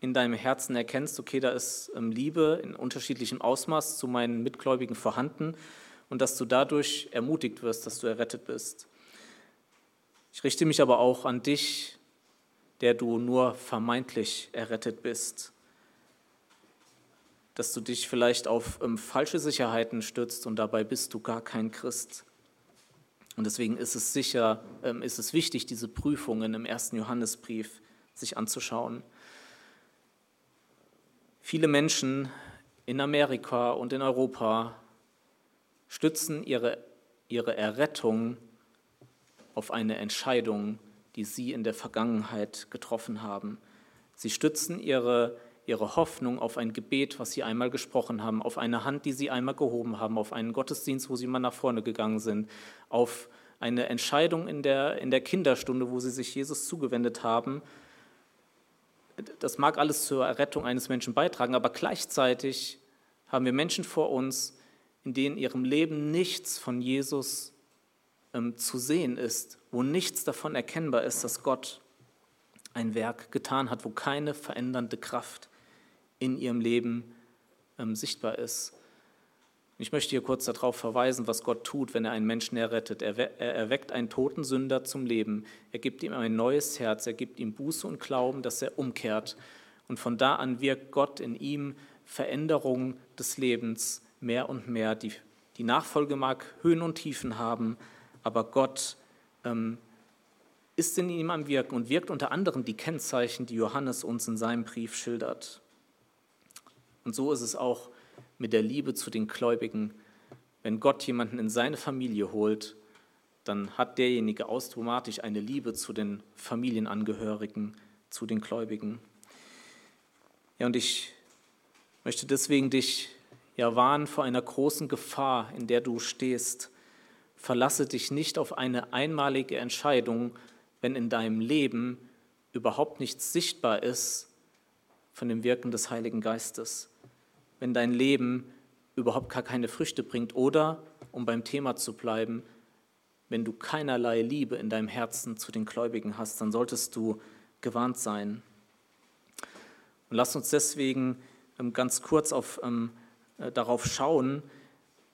in deinem Herzen erkennst, okay, da ist ähm, Liebe in unterschiedlichem Ausmaß zu meinen Mitgläubigen vorhanden und dass du dadurch ermutigt wirst, dass du errettet bist. Ich richte mich aber auch an dich, der du nur vermeintlich errettet bist, dass du dich vielleicht auf ähm, falsche Sicherheiten stützt und dabei bist du gar kein Christ. Und deswegen ist es sicher, ähm, ist es wichtig, diese Prüfungen im ersten Johannesbrief sich anzuschauen. Viele Menschen in Amerika und in Europa stützen ihre, ihre Errettung auf eine Entscheidung, die sie in der Vergangenheit getroffen haben. Sie stützen ihre, ihre Hoffnung auf ein Gebet, was sie einmal gesprochen haben, auf eine Hand, die sie einmal gehoben haben, auf einen Gottesdienst, wo sie mal nach vorne gegangen sind, auf eine Entscheidung in der, in der Kinderstunde, wo sie sich Jesus zugewendet haben. Das mag alles zur Errettung eines Menschen beitragen, aber gleichzeitig haben wir Menschen vor uns, in denen ihrem Leben nichts von Jesus ähm, zu sehen ist, wo nichts davon erkennbar ist, dass Gott ein Werk getan hat, wo keine verändernde Kraft in ihrem Leben ähm, sichtbar ist. Ich möchte hier kurz darauf verweisen, was Gott tut, wenn er einen Menschen errettet. Er, erweckt einen toten Sünder zum Leben. Er gibt ihm ein neues Herz. Er gibt ihm Buße und Glauben, dass er umkehrt. Und von da an wirkt Gott in ihm Veränderung des Lebens mehr und mehr, die Die Nachfolge mag Höhen und Tiefen haben, aber Gott ähm, ist in ihm am Wirken und wirkt unter anderem die Kennzeichen, die Johannes uns in seinem Brief schildert. Und so ist es auch mit der Liebe zu den Gläubigen. Wenn Gott jemanden in seine Familie holt, dann hat derjenige automatisch eine Liebe zu den Familienangehörigen, zu den Gläubigen. Ja, und ich möchte deswegen dich ja warnen vor einer großen Gefahr, in der du stehst. Verlasse dich nicht auf eine einmalige Entscheidung, wenn in deinem Leben überhaupt nichts sichtbar ist von dem Wirken des Heiligen Geistes. Wenn dein Leben überhaupt gar keine Früchte bringt oder, um beim Thema zu bleiben, wenn du keinerlei Liebe in deinem Herzen zu den Gläubigen hast, dann solltest du gewarnt sein. Und lass uns deswegen ähm, ganz kurz auf, ähm, äh, darauf schauen,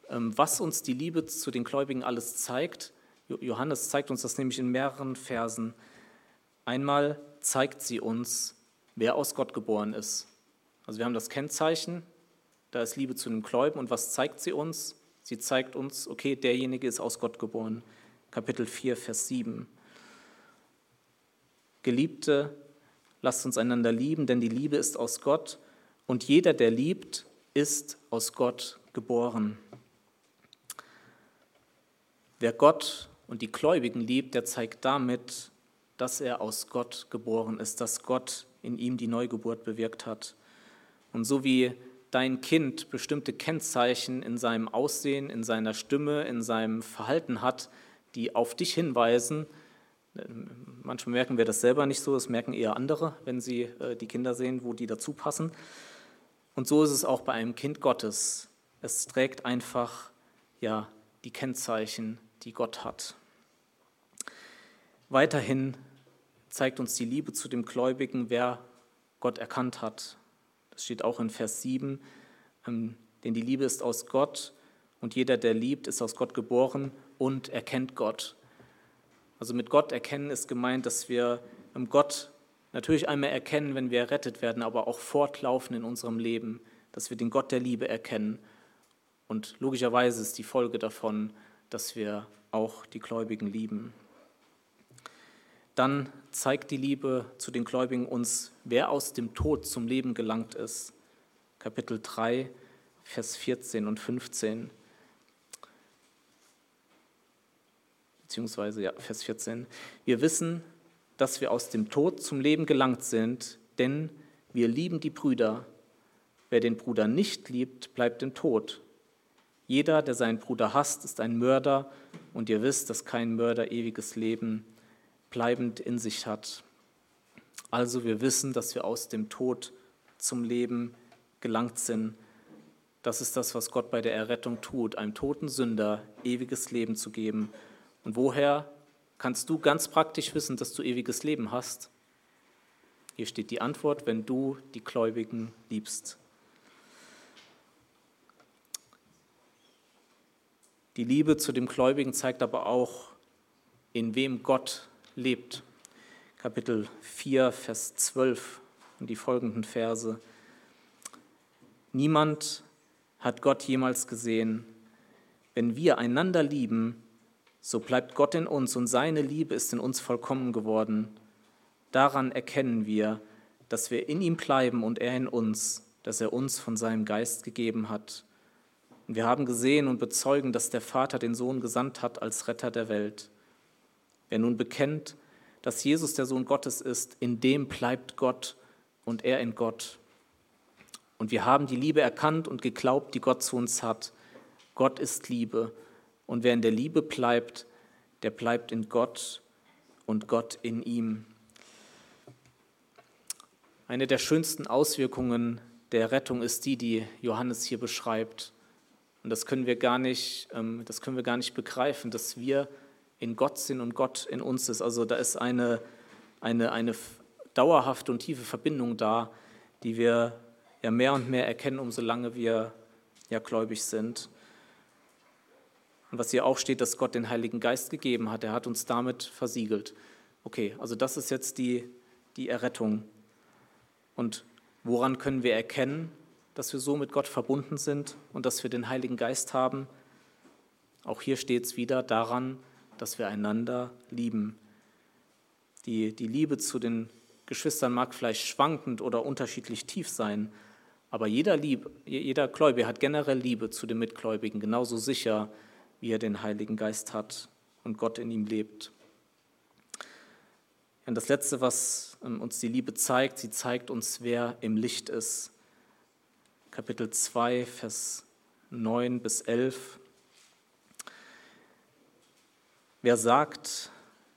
ähm, was uns die Liebe zu den Gläubigen alles zeigt. Johannes zeigt uns das nämlich in mehreren Versen. Einmal zeigt sie uns, wer aus Gott geboren ist. Also wir haben das Kennzeichen, da ist Liebe zu den Gläubigen. Und was zeigt sie uns? Sie zeigt uns, okay, derjenige ist aus Gott geboren. Kapitel 4, Vers 7. Geliebte, lasst uns einander lieben, denn die Liebe ist aus Gott und jeder, der liebt, ist aus Gott geboren. Wer Gott und die Gläubigen liebt, der zeigt damit, dass er aus Gott geboren ist, dass Gott in ihm die Neugeburt bewirkt hat. Und so wie dein Kind bestimmte Kennzeichen in seinem Aussehen, in seiner Stimme, in seinem Verhalten hat, die auf dich hinweisen. Manchmal merken wir das selber nicht so, das merken eher andere, wenn sie äh, die Kinder sehen, wo die dazu passen. Und so ist es auch bei einem Kind Gottes. Es trägt einfach ja, die Kennzeichen, die Gott hat. Weiterhin zeigt uns die Liebe zu dem Gläubigen, wer Gott erkannt hat. Das steht auch in Vers 7, ähm, denn die Liebe ist aus Gott und jeder, der liebt, ist aus Gott geboren und erkennt Gott. Also mit Gott erkennen ist gemeint, dass wir Gott natürlich einmal erkennen, wenn wir errettet werden, aber auch fortlaufen in unserem Leben, dass wir den Gott der Liebe erkennen. Und logischerweise ist die Folge davon, dass wir auch die Gläubigen lieben. Dann zeigt die Liebe zu den Gläubigen uns, wer aus dem Tod zum Leben gelangt ist. Kapitel 3, Vers 14 und 15. beziehungsweise ja, Vers 14. Wir wissen, dass wir aus dem Tod zum Leben gelangt sind, denn wir lieben die Brüder. Wer den Bruder nicht liebt, bleibt im Tod. Jeder, der seinen Bruder hasst, ist ein Mörder und ihr wisst, dass kein Mörder ewiges Leben bleibend in sich hat. Also wir wissen, dass wir aus dem Tod zum Leben gelangt sind. Das ist das, was Gott bei der Errettung tut, einem toten Sünder ewiges Leben zu geben. Und woher kannst du ganz praktisch wissen, dass du ewiges Leben hast? Hier steht die Antwort, wenn du die Gläubigen liebst. Die Liebe zu dem Gläubigen zeigt aber auch, in wem Gott lebt. Kapitel 4, Vers 12 und die folgenden Verse. Niemand hat Gott jemals gesehen. Wenn wir einander lieben, so bleibt Gott in uns und seine Liebe ist in uns vollkommen geworden. Daran erkennen wir, dass wir in ihm bleiben und er in uns, dass er uns von seinem Geist gegeben hat. Und wir haben gesehen und bezeugen, dass der Vater den Sohn gesandt hat als Retter der Welt. Wer nun bekennt, dass Jesus der Sohn Gottes ist, in dem bleibt Gott und er in Gott. Und wir haben die Liebe erkannt und geglaubt, die Gott zu uns hat. Gott ist Liebe und wer in der Liebe bleibt, der bleibt in Gott und Gott in ihm. Eine der schönsten Auswirkungen der Rettung ist die, die Johannes hier beschreibt. Und das können wir gar nicht, ähm, das können wir gar nicht begreifen, dass wir in Gott sind und Gott in uns ist. Also da ist eine, eine, eine dauerhafte und tiefe Verbindung da, die wir ja mehr und mehr erkennen, umso lange wir ja gläubig sind. Und was hier auch steht, dass Gott den Heiligen Geist gegeben hat, er hat uns damit versiegelt. Okay, also das ist jetzt die, die Errettung. Und woran können wir erkennen, dass wir so mit Gott verbunden sind und dass wir den Heiligen Geist haben? Auch hier steht es wieder daran, dass wir einander lieben. Die, die Liebe zu den Geschwistern mag vielleicht schwankend oder unterschiedlich tief sein, aber jeder, Lieb, jeder Gläubige hat generell Liebe zu den Mitgläubigen, genauso sicher, wie er den Heiligen Geist hat und Gott in ihm lebt. Und das Letzte, was ähm, uns die Liebe zeigt, sie zeigt uns, wer im Licht ist. Kapitel 2, Vers 9 bis 11. Wer sagt,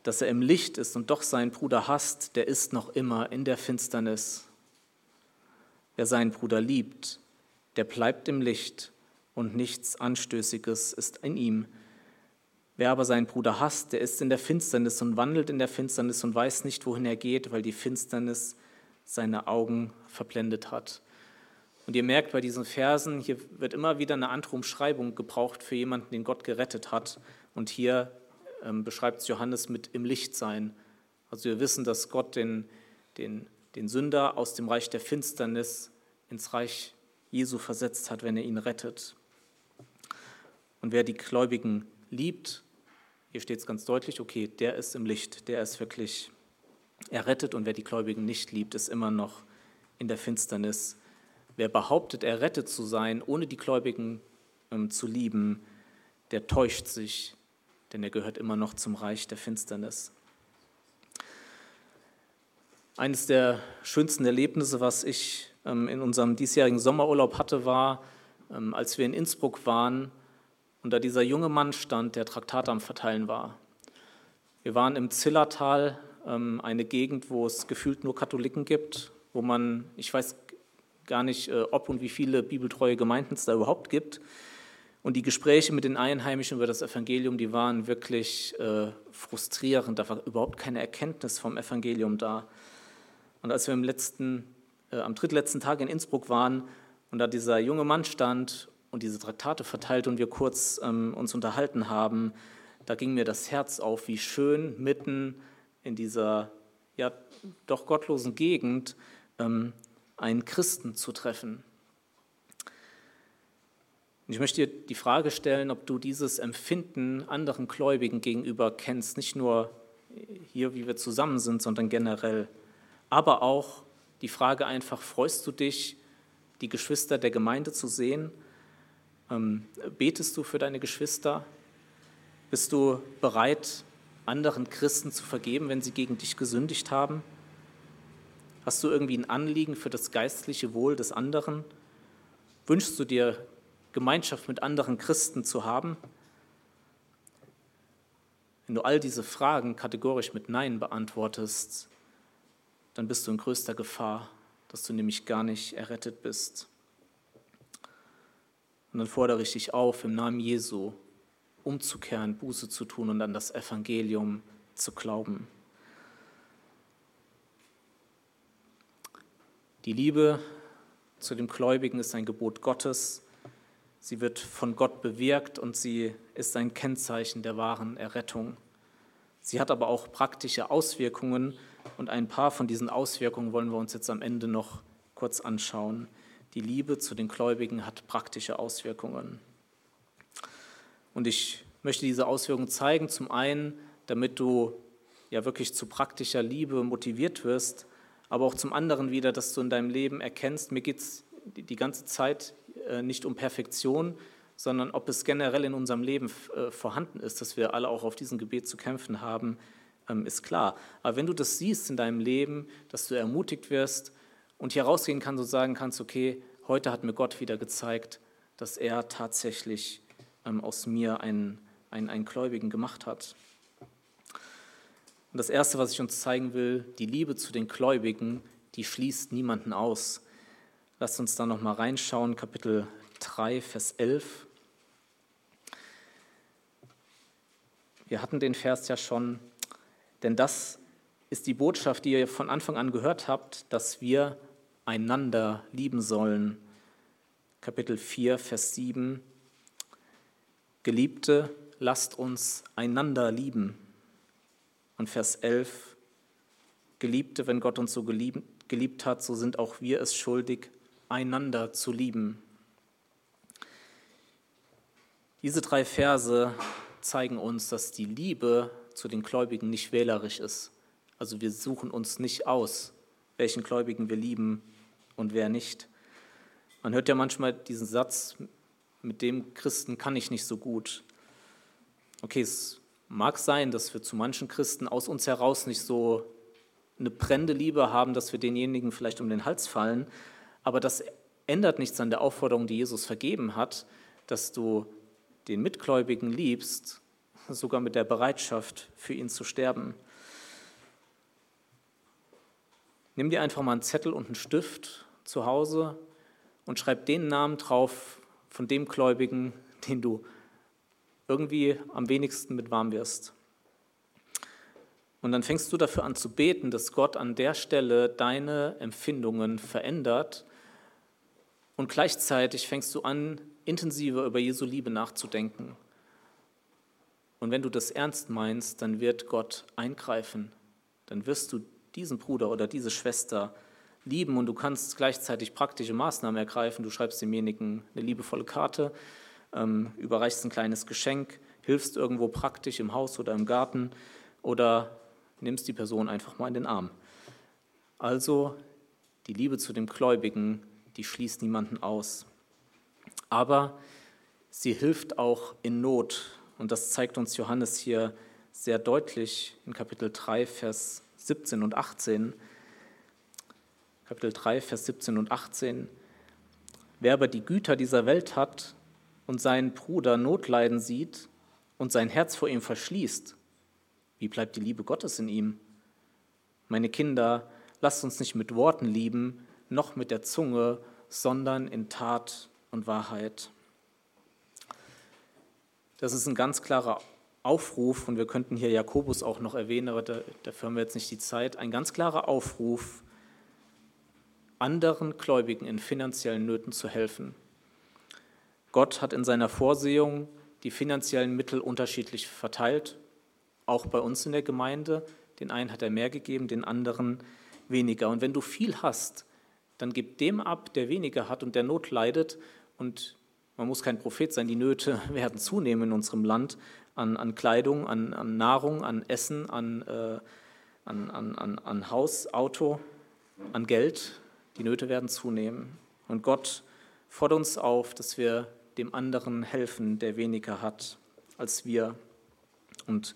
dass er im Licht ist und doch seinen Bruder hasst, der ist noch immer in der Finsternis. Wer seinen Bruder liebt, der bleibt im Licht und nichts Anstößiges ist in ihm. Wer aber seinen Bruder hasst, der ist in der Finsternis und wandelt in der Finsternis und weiß nicht, wohin er geht, weil die Finsternis seine Augen verblendet hat. Und ihr merkt bei diesen Versen, hier wird immer wieder eine andere Umschreibung gebraucht für jemanden, den Gott gerettet hat. Und hier beschreibt es Johannes mit im Licht sein. Also wir wissen, dass Gott den, den, den Sünder aus dem Reich der Finsternis ins Reich Jesu versetzt hat, wenn er ihn rettet. Und wer die Gläubigen liebt, hier steht es ganz deutlich, okay, der ist im Licht, der ist wirklich errettet und wer die Gläubigen nicht liebt, ist immer noch in der Finsternis. Wer behauptet, errettet zu sein, ohne die Gläubigen ähm, zu lieben, der täuscht sich, denn er gehört immer noch zum Reich der Finsternis. Eines der schönsten Erlebnisse, was ich ähm, in unserem diesjährigen Sommerurlaub hatte, war, ähm, als wir in Innsbruck waren und da dieser junge Mann stand, der Traktate am Verteilen war. Wir waren im Zillertal, ähm, eine Gegend, wo es gefühlt nur Katholiken gibt, wo man, ich weiß gar nicht, äh, ob und wie viele bibeltreue Gemeinden es da überhaupt gibt. Und die Gespräche mit den Einheimischen über das Evangelium, die waren wirklich äh, frustrierend. Da war überhaupt keine Erkenntnis vom Evangelium da. Und als wir letzten, äh, am drittletzten Tag in Innsbruck waren und da dieser junge Mann stand und diese Traktate verteilt und wir kurz ähm, uns unterhalten haben, da ging mir das Herz auf, wie schön mitten in dieser ja doch gottlosen Gegend ähm, einen Christen zu treffen. Ich möchte dir die Frage stellen, ob du dieses Empfinden anderen Gläubigen gegenüber kennst, nicht nur hier, wie wir zusammen sind, sondern generell. Aber auch die Frage einfach, freust du dich, die Geschwister der Gemeinde zu sehen? Ähm, betest du für deine Geschwister? Bist du bereit, anderen Christen zu vergeben, wenn sie gegen dich gesündigt haben? Hast du irgendwie ein Anliegen für das geistliche Wohl des anderen? Wünschst du dir Gemeinschaft mit anderen Christen zu haben? Wenn du all diese Fragen kategorisch mit Nein beantwortest, dann bist du in größter Gefahr, dass du nämlich gar nicht errettet bist. Und dann fordere ich dich auf, im Namen Jesu umzukehren, Buße zu tun und an das Evangelium zu glauben. Die Liebe zu dem Gläubigen ist ein Gebot Gottes. Sie wird von Gott bewirkt und sie ist ein Kennzeichen der wahren Errettung. Sie hat aber auch praktische Auswirkungen und ein paar von diesen Auswirkungen wollen wir uns jetzt am Ende noch kurz anschauen. Die Liebe zu den Gläubigen hat praktische Auswirkungen. Und ich möchte diese Auswirkungen zeigen, zum einen, damit du ja wirklich zu praktischer Liebe motiviert wirst, aber auch zum anderen wieder, dass du in deinem Leben erkennst, mir geht es die ganze Zeit nicht um Perfektion, sondern ob es generell in unserem Leben äh, vorhanden ist, dass wir alle auch auf diesem Gebet zu kämpfen haben, ähm, ist klar. Aber wenn du das siehst in deinem Leben, dass du ermutigt wirst, und hier rausgehen kannst und sagen kannst, okay, heute hat mir Gott wieder gezeigt, dass er tatsächlich ähm, aus mir einen, einen, einen Gläubigen gemacht hat. Und das Erste, was ich uns zeigen will, die Liebe zu den Gläubigen, die schließt niemanden aus. Lasst uns da nochmal reinschauen, Kapitel 3, Vers 11. Wir hatten den Vers ja schon, denn das ist die Botschaft, die ihr von Anfang an gehört habt, dass wir einander lieben sollen. Kapitel 4, Vers 7. Geliebte, lasst uns einander lieben. Und Vers 11. Geliebte, wenn Gott uns so geliebt, hat, so sind auch wir es schuldig, einander zu lieben. Diese drei Verse zeigen uns, dass die Liebe zu den Gläubigen nicht wählerisch ist. Also wir suchen uns nicht aus, welchen Gläubigen wir lieben und wer nicht. Man hört ja manchmal diesen Satz, mit dem Christen kann ich nicht so gut. Okay, es mag sein, dass wir zu manchen Christen aus uns heraus nicht so eine brennende Liebe haben, dass wir denjenigen vielleicht um den Hals fallen, aber das ändert nichts an der Aufforderung, die Jesus vergeben hat, dass du den Mitgläubigen liebst, sogar mit der Bereitschaft, für ihn zu sterben. Nimm dir einfach mal einen Zettel und einen Stift zu Hause und schreib den Namen drauf von dem Gläubigen, den du irgendwie am wenigsten mit warm wirst. Und dann fängst du dafür an zu beten, dass Gott an der Stelle deine Empfindungen verändert. Und gleichzeitig fängst du an, intensiver über Jesu Liebe nachzudenken. Und wenn du das ernst meinst, dann wird Gott eingreifen. Dann wirst du diesen Bruder oder diese Schwester lieben und du kannst gleichzeitig praktische Maßnahmen ergreifen. Du schreibst demjenigen eine liebevolle Karte, ähm, überreichst ein kleines Geschenk, hilfst irgendwo praktisch im Haus oder im Garten oder nimmst die Person einfach mal in den Arm. Also die Liebe zu dem Gläubigen, die schließt niemanden aus. Aber sie hilft auch in Not. Und das zeigt uns Johannes hier sehr deutlich in Kapitel 3, Vers 17 und 18. Kapitel 3, Vers 17 und 18. Wer aber die Güter dieser Welt hat und seinen Bruder Notleiden sieht und sein Herz vor ihm verschließt, wie bleibt die Liebe Gottes in ihm? Meine Kinder, lasst uns nicht mit Worten lieben, noch mit der Zunge, sondern in Tat und Wahrheit. Das ist ein ganz klarer Aufruf, und wir könnten hier Jakobus auch noch erwähnen, aber dafür haben wir jetzt nicht die Zeit. Ein ganz klarer Aufruf, anderen Gläubigen in finanziellen Nöten zu helfen. Gott hat in seiner Vorsehung die finanziellen Mittel unterschiedlich verteilt auch bei uns in der Gemeinde. Den einen hat er mehr gegeben, den anderen weniger. Und wenn du viel hast, dann gib dem ab, der weniger hat und der Not leidet. Und man muss kein Prophet sein, die Nöte werden zunehmen in unserem Land an, an Kleidung, an, an, Nahrung, an Essen, an, äh, an, an, an Haus, Auto, an Geld. Die Nöte werden zunehmen. Und Gott fordert uns auf, dass wir dem anderen helfen, der weniger hat als wir. Und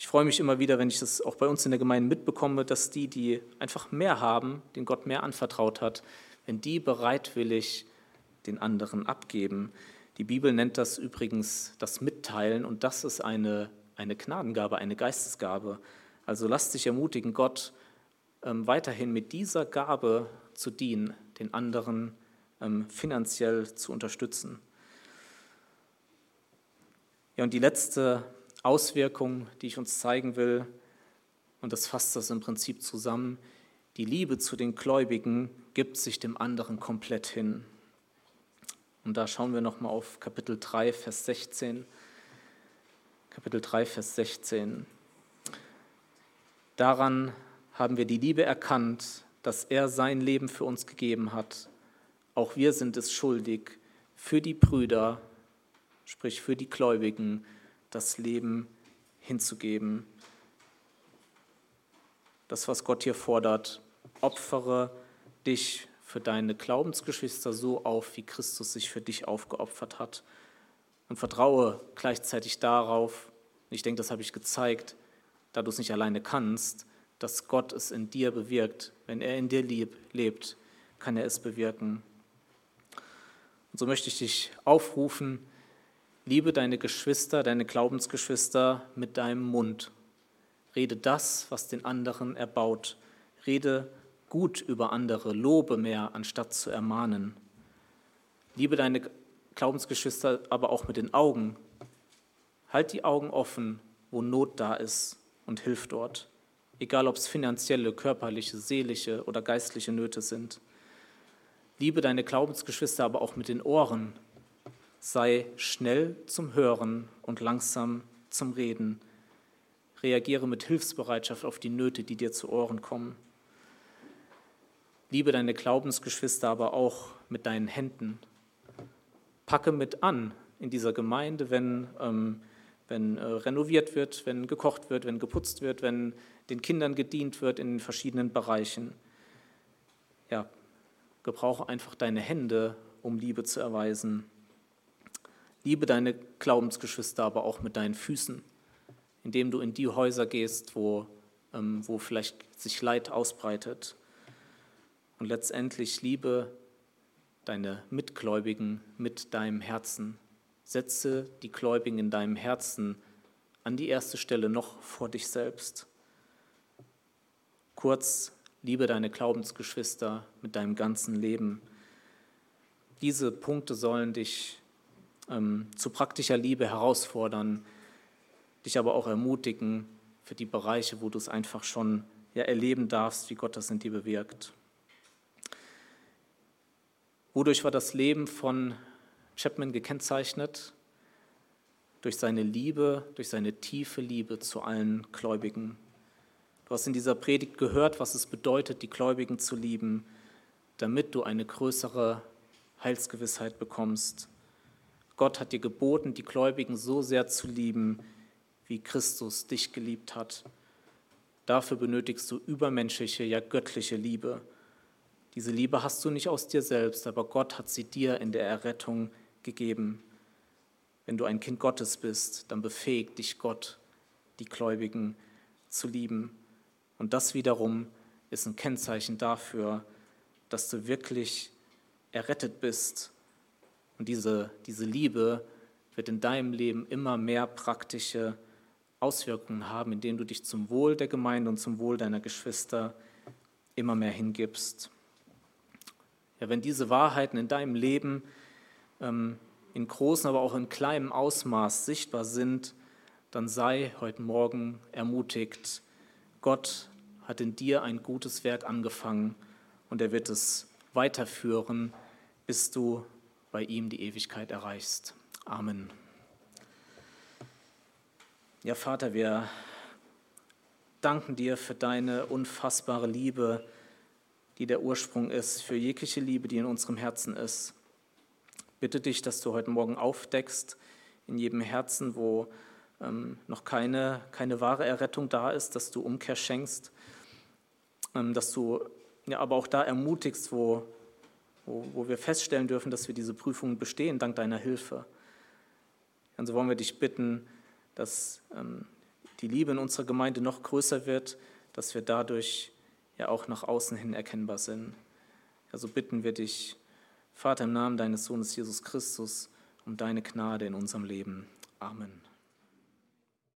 ich freue mich immer wieder, wenn ich das auch bei uns in der Gemeinde mitbekomme, dass die, die einfach mehr haben, den Gott mehr anvertraut hat, wenn die bereitwillig den anderen abgeben. Die Bibel nennt das übrigens das Mitteilen und das ist eine, eine Gnadengabe, eine Geistesgabe. Also lasst dich ermutigen, Gott ähm, weiterhin mit dieser Gabe zu dienen, den anderen ähm, finanziell zu unterstützen. Ja, und die letzte Auswirkung, die ich uns zeigen will, und das fasst das im Prinzip zusammen, die Liebe zu den Gläubigen gibt sich dem anderen komplett hin. Und da schauen wir nochmal auf Kapitel 3, Vers 16. Kapitel 3, Vers 16. Daran haben wir die Liebe erkannt, dass er sein Leben für uns gegeben hat. Auch wir sind es schuldig, für die Brüder, sprich für die Gläubigen, das Leben hinzugeben. Das, was Gott hier fordert, opfere dich für deine Glaubensgeschwister so auf, wie Christus sich für dich aufgeopfert hat. Und vertraue gleichzeitig darauf, ich denke, das habe ich gezeigt, da du es nicht alleine kannst, dass Gott es in dir bewirkt. Wenn er in dir lebt, kann er es bewirken. Und so möchte ich dich aufrufen, Liebe deine Geschwister, deine Glaubensgeschwister mit deinem Mund. Rede das, was den anderen erbaut. Rede gut über andere, lobe mehr, anstatt zu ermahnen. Liebe deine Glaubensgeschwister aber auch mit den Augen. Halt die Augen offen, wo Not da ist und hilf dort. Egal ob es finanzielle, körperliche, seelische oder geistliche Nöte sind. Liebe deine Glaubensgeschwister aber auch mit den Ohren sei schnell zum Hören und langsam zum Reden. Reagiere mit Hilfsbereitschaft auf die Nöte, die dir zu Ohren kommen. Liebe deine Glaubensgeschwister aber auch mit deinen Händen. Packe mit an, in dieser Gemeinde, wenn, ähm, wenn äh, renoviert wird, wenn gekocht wird, wenn geputzt wird, wenn den Kindern gedient wird in den verschiedenen Bereichen. Ja, gebrauche einfach deine Hände, um Liebe zu erweisen. Liebe deine Glaubensgeschwister aber auch mit deinen Füßen, indem du in die Häuser gehst, wo, ähm, wo vielleicht sich Leid ausbreitet. Und letztendlich liebe deine Mitgläubigen mit deinem Herzen. Setze die Gläubigen in deinem Herzen an die erste Stelle noch vor dich selbst. Kurz, liebe deine Glaubensgeschwister mit deinem ganzen Leben. Diese Punkte sollen dich ähm, zu praktischer Liebe herausfordern, dich aber auch ermutigen für die Bereiche, wo du es einfach schon ja, erleben darfst, wie Gott das in dir bewirkt. Wodurch war das Leben von Chapman gekennzeichnet? Durch seine Liebe, durch seine tiefe Liebe zu allen Gläubigen. Du hast in dieser Predigt gehört, was es bedeutet, die Gläubigen zu lieben, damit du eine größere Heilsgewissheit bekommst. Gott hat dir geboten, die Gläubigen so sehr zu lieben, wie Christus dich geliebt hat. Dafür benötigst du übermenschliche, ja göttliche Liebe. Diese Liebe hast du nicht aus dir selbst, aber Gott hat sie dir in der Errettung gegeben. Wenn du ein Kind Gottes bist, dann befähigt dich Gott, die Gläubigen zu lieben. Und das wiederum ist ein Kennzeichen dafür, dass du wirklich errettet bist. Und diese, diese Liebe wird in deinem Leben immer mehr praktische Auswirkungen haben, indem du dich zum Wohl der Gemeinde und zum Wohl deiner Geschwister immer mehr hingibst. Ja, wenn diese Wahrheiten in deinem Leben ähm, in großem, aber auch in kleinem Ausmaß sichtbar sind, dann sei heute Morgen ermutigt. Gott hat in dir ein gutes Werk angefangen und er wird es weiterführen, bis du bei ihm die Ewigkeit erreichst. Amen. Ja, Vater, wir danken dir für deine unfassbare Liebe die der Ursprung ist für jegliche Liebe, die in unserem Herzen ist. Bitte dich, dass du heute Morgen aufdeckst in jedem Herzen, wo ähm, noch keine, keine wahre Errettung da ist, dass du Umkehr schenkst, ähm, dass du ja, aber auch da ermutigst, wo, wo, wo wir feststellen dürfen, dass wir diese Prüfungen bestehen, dank deiner Hilfe. Und so wollen wir dich bitten, dass ähm, die Liebe in unserer Gemeinde noch größer wird, dass wir dadurch ja auch nach außen hin erkennbar sind. Also bitten wir dich, Vater, im Namen deines Sohnes Jesus Christus, um deine Gnade in unserem Leben. Amen.